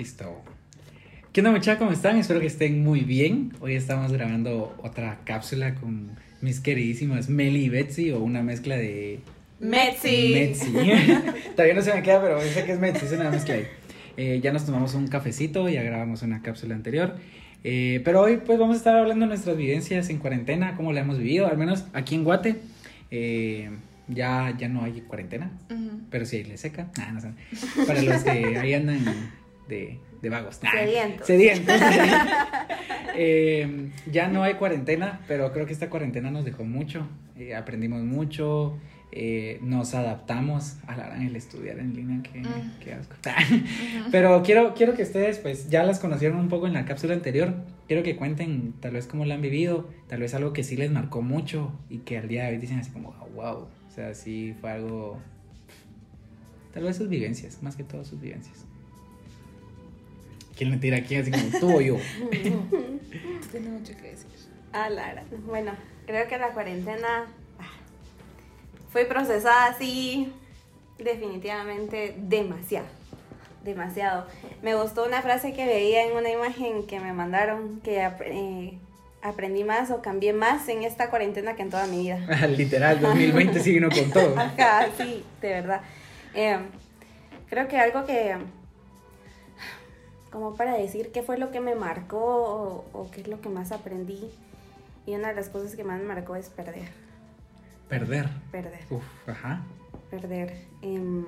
Listo. ¿Qué onda muchachos? ¿Cómo están? Espero que estén muy bien. Hoy estamos grabando otra cápsula con mis queridísimas Meli y Betsy o una mezcla de... Metzi. Metzi. Todavía no se me queda, pero sé que es Metzi, es una mezcla ahí. Eh, ya nos tomamos un cafecito, ya grabamos una cápsula anterior. Eh, pero hoy pues vamos a estar hablando de nuestras vivencias en cuarentena, cómo la hemos vivido, al menos aquí en Guate. Eh, ya, ya no hay cuarentena, pero sí hay le seca. Nah, no sé. Para los que ahí andan de, de vagos. Nah, Sedientos. Sedientos. Eh, ya no hay cuarentena, pero creo que esta cuarentena nos dejó mucho. Eh, aprendimos mucho. eh, nos adaptamos a la el estudiar en línea, que, Mm. que asco. Pero quiero, quiero que ustedes, pues, ya las conocieron un poco en la cápsula anterior. Quiero que cuenten tal vez cómo la han vivido, tal vez algo que sí les marcó mucho y que al día de hoy dicen así como, "Ah, wow. O sea, sí fue algo. Tal vez sus vivencias, más que todo sus vivencias. ¿Quién me tira aquí así como tú o yo? Tiene mucho que decir. Ah, Lara. Bueno, creo que la cuarentena ah, fue procesada así definitivamente demasiado. Demasiado. Me gustó una frase que veía en una imagen que me mandaron que eh, aprendí más o cambié más en esta cuarentena que en toda mi vida. Literal, 2020 sí vino con todo. Ajá, sí, de verdad. Eh, creo que algo que, como para decir qué fue lo que me marcó o, o qué es lo que más aprendí, y una de las cosas que más me marcó es perder, Perder. perder, Uf, ajá. perder. Em,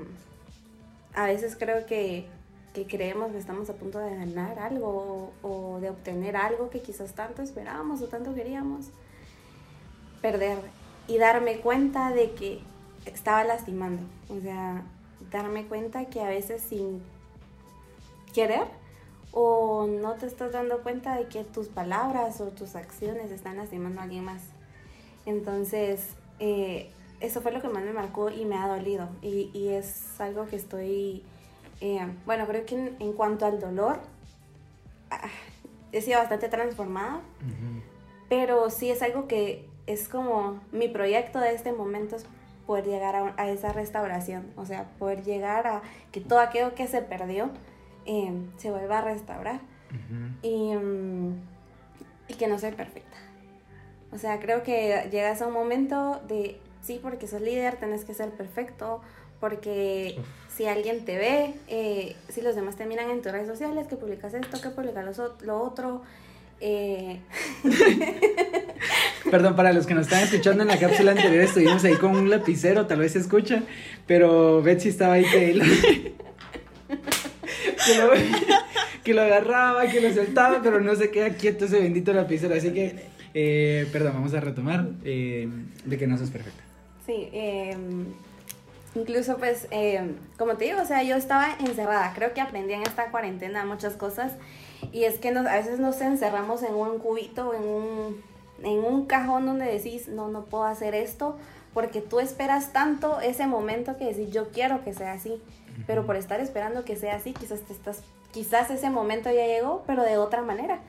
a veces creo que, que creemos que estamos a punto de ganar algo o, o de obtener algo que quizás tanto esperábamos o tanto queríamos. Perder y darme cuenta de que estaba lastimando. O sea, darme cuenta que a veces sin querer o no te estás dando cuenta de que tus palabras o tus acciones están lastimando a alguien más. Entonces, eh, eso fue lo que más me marcó y me ha dolido. Y, y es algo que estoy, eh, bueno, creo que en, en cuanto al dolor, ah, he sido bastante transformada, pero sí es algo que es como mi proyecto de este momento es poder llegar a, a esa restauración, o sea, poder llegar a que todo aquello que se perdió eh, se vuelva a restaurar y, mm, y que no soy perfecta. O sea, creo que llegas a un momento de, sí, porque sos líder, tenés que ser perfecto, porque Uf. si alguien te ve, eh, si los demás te miran en tus redes sociales, que publicas esto, que publicas lo, lo otro, eh, Perdón, para los que nos están escuchando en la cápsula anterior, estuvimos ahí con un lapicero, tal vez se escucha, pero Betsy estaba ahí que que lo, que lo agarraba, que lo soltaba, pero no se queda quieto ese bendito lapicero. Así que, eh, perdón, vamos a retomar eh, de que no sos perfecta. Sí, eh, incluso pues, eh, como te digo, o sea, yo estaba encerrada. Creo que aprendí en esta cuarentena muchas cosas. Y es que nos, a veces nos encerramos en un cubito, en un, en un cajón donde decís, no, no puedo hacer esto, porque tú esperas tanto ese momento que decís, yo quiero que sea así. Pero por estar esperando que sea así, quizás te estás, quizás ese momento ya llegó, pero de otra manera.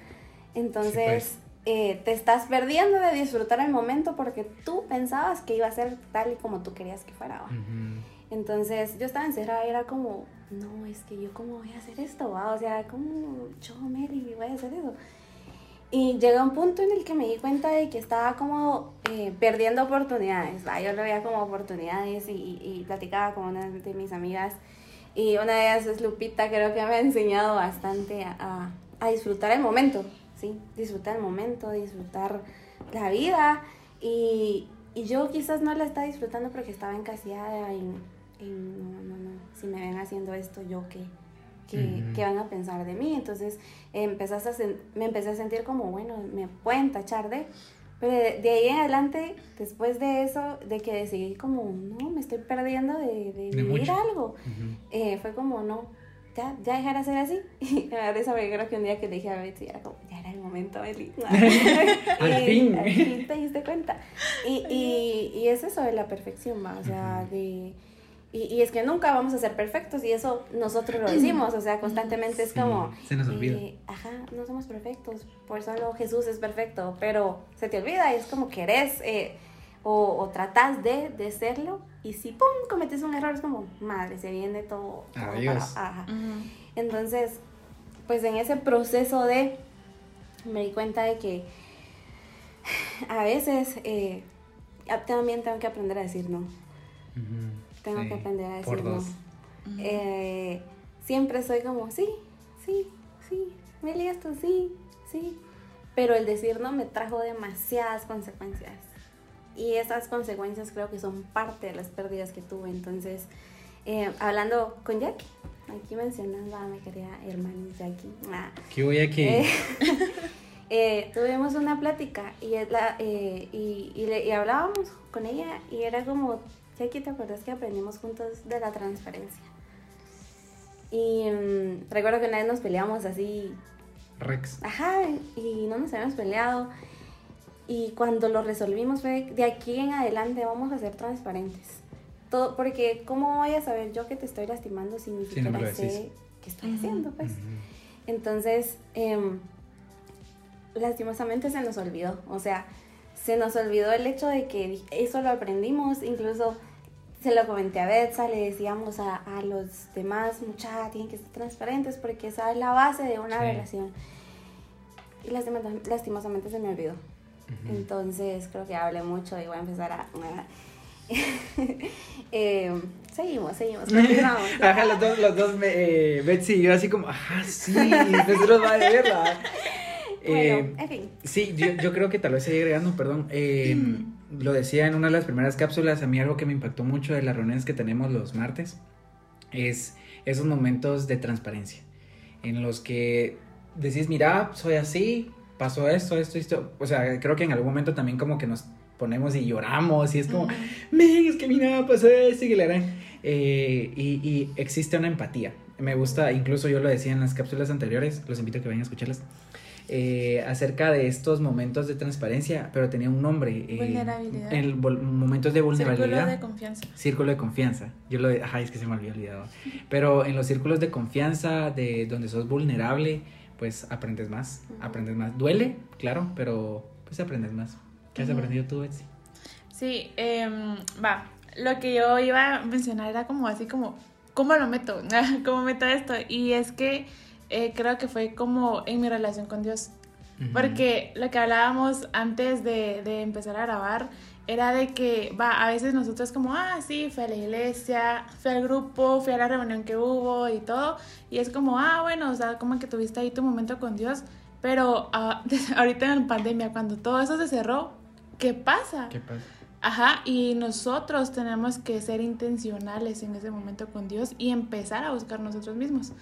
Entonces, Sí, eh, te estás perdiendo de disfrutar el momento porque tú pensabas que iba a ser tal y como tú querías que fuera. Entonces yo estaba encerrada y era como, no, es que yo cómo voy a hacer esto, ¿va? o sea, ¿cómo yo, Mary, voy a hacer eso? Y llegó un punto en el que me di cuenta de que estaba como eh, perdiendo oportunidades, ¿va? yo lo veía como oportunidades y, y- y platicaba con una de mis amigas y una de ellas es Lupita, creo que me ha enseñado bastante a, a- a disfrutar el momento, ¿sí? Disfrutar el momento, disfrutar la vida y, y yo quizás no la estaba disfrutando porque estaba encasillada en, en, no, no, no, si me ven haciendo esto, yo qué, Ujú. qué van a pensar de mí. Entonces empezaste a me empecé a sentir como, bueno, me pueden tachar de... Pero de, de ahí en adelante, después de eso, de que decidí como, no, me estoy perdiendo de, de De vivir mucho. algo, eh, fue como, no, ya, ya dejar de ser así. Y me porque creo que un día que le dije a Betsy, era como, ya era el momento, Eli. Al Y fin. Al fin te diste cuenta. Y, y, y es eso de la perfección, ¿va? O sea, de... Y, y es que nunca vamos a ser perfectos y eso nosotros lo decimos, o sea, constantemente es Sí, como... se nos olvida. eh, ajá, no somos perfectos, por solo Jesús es perfecto, pero se te olvida y es como querés eh, o, o tratás de, de serlo y si pum, cometes un error es como, madre, se viene todo. todo Adiós. para- ajá. Entonces, pues en ese proceso de, me di cuenta de que a veces eh, también tengo que aprender a decir no. Tengo Sí, que aprender a por decir no. dos. Eh, siempre soy como, sí, sí, sí, Meli, esto sí, sí. Pero el decir no me trajo demasiadas consecuencias. Y esas consecuencias creo que son parte de las pérdidas que tuve. Entonces, eh, hablando con Jackie, aquí mencionando a mi querida hermana Jackie. ah, ¿Qué voy aquí? eh, eh, tuvimos una plática y, es la- eh, y, y le- y hablábamos con ella y era como, Jackie, ¿te acuerdas que aprendimos juntos de la transparencia? Y mm, recuerdo que una vez nos peleamos así, Rex. ajá, y no nos habíamos peleado. Y cuando lo resolvimos fue, de aquí en adelante vamos a ser transparentes. Todo, porque ¿cómo voy a saber yo que te estoy lastimando si ni no siquiera decís. sé qué estoy haciendo? Pues. Entonces, em, lastimosamente se nos olvidó. O sea, se nos olvidó el hecho de que eso lo aprendimos. Incluso se lo comenté a Betsa, le decíamos a, a los demás, muchachos, tienen que ser transparentes porque esa es la base de una Sí. relación. Y lastima- lastimosamente se me olvidó. Entonces, creo que hablé mucho y voy a empezar a... Em, seguimos, seguimos, continuamos. Ajá, los dos, los dos, me, eh, Betsy y yo así como, ajá, sí, nosotros va a verla. Bueno, Eh, en fin. Sí, yo, yo creo que tal vez seguí agregando, perdón. eh, lo decía en una de las primeras cápsulas, a mí algo que me impactó mucho de las reuniones que tenemos los martes es esos momentos de transparencia en los que decís, mira, soy así, pasó esto, esto, esto. O sea, creo que en algún momento también como que nos ponemos y lloramos y es como, men, es que mira, pasó esto y que le harán. Eh, y, y existe una empatía. Me gusta, incluso yo lo decía en las cápsulas anteriores, los invito a que vayan a escucharlas eh, acerca de estos momentos de transparencia, pero tenía un nombre. eh, Vulnerabilidad. el momentos de vulnerabilidad. Círculo de confianza. Círculo de confianza. Yo lo, ajá, es que se me había olvidado. Pero en los círculos de confianza, de donde sos vulnerable, pues aprendes más, Ujú. aprendes más. Duele, claro, pero pues aprendes más. ¿Qué has Ujú. aprendido tú, Betsy? Sí, em, va. Lo que yo iba a mencionar era como así como, ¿cómo lo meto? ¿Cómo meto esto? Y es que eh, creo que fue como en mi relación con Dios. Porque lo que hablábamos antes de, de empezar a grabar era de que, va, a veces nosotros como, ah, sí, fui a la iglesia, fui al grupo, fui a la reunión que hubo y todo, y es como, ah, bueno, o sea, como que tuviste ahí tu momento con Dios, pero ah, ahorita en pandemia, cuando todo eso se cerró, ¿qué pasa? ¿Qué pasa? Ajá, y nosotros tenemos que ser intencionales en ese momento con Dios y empezar a buscar nosotros mismos.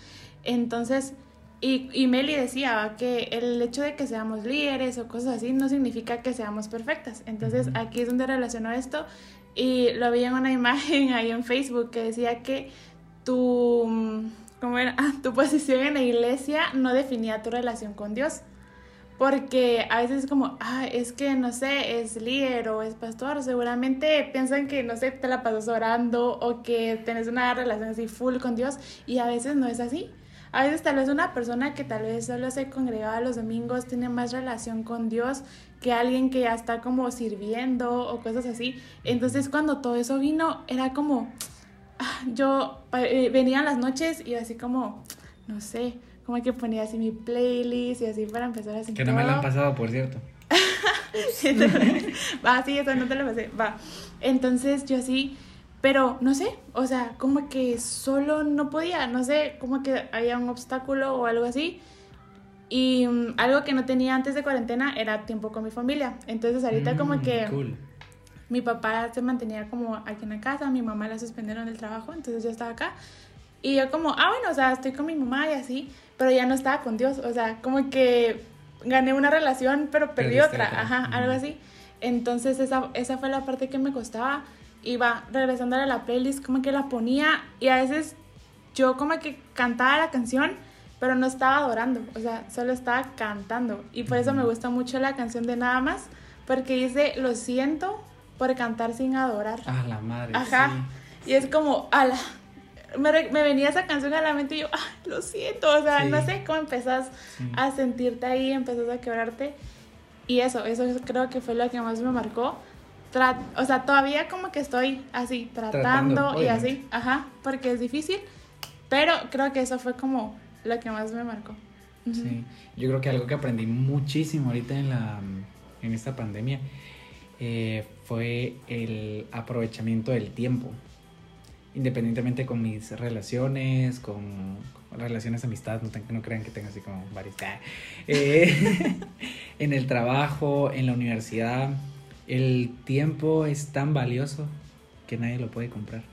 Entonces, y, y Meli decía ¿va? que el hecho de que seamos líderes o cosas así no significa que seamos perfectas. Entonces, aquí es donde relaciono esto y lo vi en una imagen ahí en Facebook que decía que tu, mm, ¿cómo era? Ah, tu posición en la iglesia no definía tu relación con Dios. Porque a veces es como, ah, es que no sé, es líder o es pastor, seguramente piensan que, no sé, te la pasas orando o que tenés una relación así full con Dios y a veces no es así. A veces tal vez una persona que tal vez solo se congregaba los domingos tiene más relación con Dios que alguien que ya está como sirviendo o cosas así. Entonces cuando todo eso vino era como, ah, yo eh, venían las noches y así como, no sé, como que ponía así mi playlist y así para empezar a sentir Que no me la han pasado, por cierto. va, sí, eso no te lo pasé, va. Entonces yo así, pero no sé, o sea, como que solo no podía, no sé, como que había un obstáculo o algo así. Y mm, algo que no tenía antes de cuarentena era tiempo con mi familia. Entonces ahorita como Mm, que Cool. mi papá se mantenía como aquí en la casa, mi mamá la suspendieron del trabajo, entonces yo estaba acá. Y yo como, ah, bueno, o sea, estoy con mi mamá y así, pero ya no estaba con Dios, o sea, como que gané una relación, pero perdí Perdiste otra, otra. ajá, algo así. Entonces esa, esa fue la parte que me costaba. Iba regresando a la playlist, como que la ponía y a veces yo como que cantaba la canción, pero no estaba adorando, o sea, solo estaba cantando. Y por eso me gusta mucho la canción de Nada más, porque dice, lo siento por cantar sin adorar. Ah, la madre. Ajá. sí. Y es como, ala. Me, re- me venía esa canción a la mente y yo, ah, lo siento. O sea, Sí. no sé cómo empezás Sí. a sentirte ahí, empezás a quebrarte. Y eso, eso creo que fue lo que más me marcó. Tra- o sea, todavía como que estoy así, tratando, Tratando, y así, ajá, porque es difícil. Pero creo que eso fue como lo que más me marcó. Sí, yo creo que algo que aprendí muchísimo ahorita en, la, en esta pandemia eh, fue el aprovechamiento del tiempo. Independientemente con mis relaciones, con, relaciones de amistad, no, no crean que tengo así como varias. Ah, eh, en el trabajo, en la universidad, el tiempo es tan valioso que nadie lo puede comprar.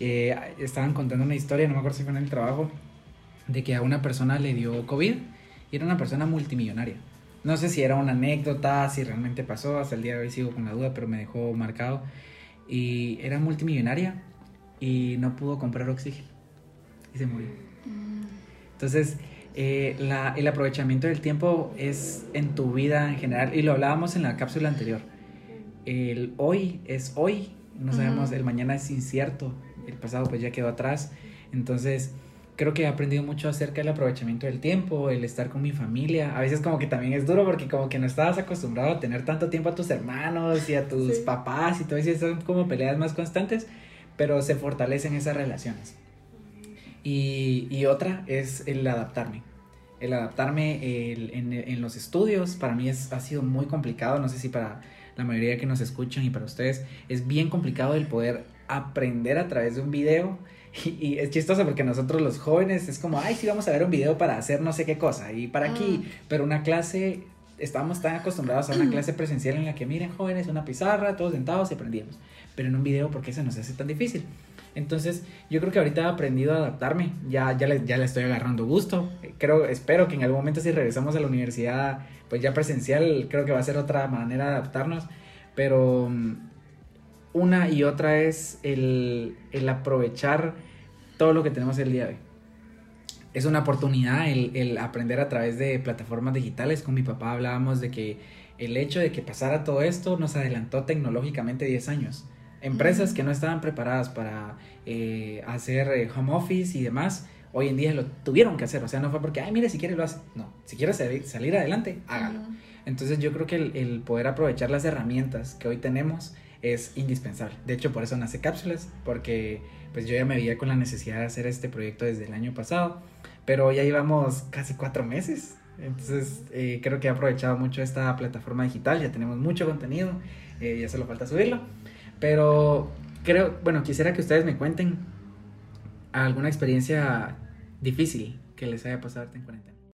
Eh, estaban contando una historia, no me acuerdo si fue en el trabajo, de que a una persona le dio COVID y era una persona multimillonaria. No sé si era una anécdota, si realmente pasó, hasta el día de hoy sigo con la duda, pero me dejó marcado. Y era multimillonaria y no pudo comprar oxígeno. Y se murió. Entonces, eh, la, el aprovechamiento del tiempo es en tu vida en general, y lo hablábamos en la cápsula anterior. El hoy es hoy, no sabemos, el mañana es incierto, el pasado pues ya quedó atrás. Entonces, creo que he aprendido mucho acerca del aprovechamiento del tiempo, el estar con mi familia. A veces como que también es duro porque como que no estabas acostumbrado a tener tanto tiempo a tus hermanos y a tus papás y todo eso, son como peleas más constantes, pero se fortalecen esas relaciones. Y, y otra es el adaptarme. El adaptarme en, en, los estudios para mí es, ha sido muy complicado, no sé si para la mayoría que nos escuchan y para ustedes es bien complicado el poder aprender a través de un video y, es chistoso porque nosotros los jóvenes es como, ay, sí, vamos a ver un video para hacer no sé qué cosa y para aquí, ah. pero una clase, estábamos tan acostumbrados a una clase presencial en la que, miren, jóvenes, una pizarra, todos sentados y aprendíamos, pero en un video, ¿por qué se nos hace tan difícil? Entonces, yo creo que ahorita he aprendido a adaptarme, ya, ya, le, ya le estoy agarrando gusto, creo, espero que en algún momento si regresamos a la universidad, pues ya presencial, creo que va a ser otra manera de adaptarnos, pero mm, una y otra es el, aprovechar todo lo que tenemos el día de hoy. Es una oportunidad el, aprender a través de plataformas digitales. Con mi papá hablábamos de que el hecho de que pasara todo esto nos adelantó tecnológicamente 10 años. Empresas que no estaban preparadas para eh, hacer eh, home office y demás, hoy en día lo tuvieron que hacer. O sea, no fue porque, ay, mire, si quiere lo hace. No, si quiere salir, adelante, hágalo. Entonces yo creo que el, poder aprovechar las herramientas que hoy tenemos es indispensable. De hecho, por eso nace Cápsulas, porque pues yo ya me veía con la necesidad de hacer este proyecto desde el año pasado, pero ya llevamos casi cuatro meses. Entonces eh, creo que he aprovechado mucho esta plataforma digital, ya tenemos mucho contenido, eh, ya solo falta subirlo, pero creo, bueno, quisiera que ustedes me cuenten alguna experiencia difícil que les haya pasado en cuarentena.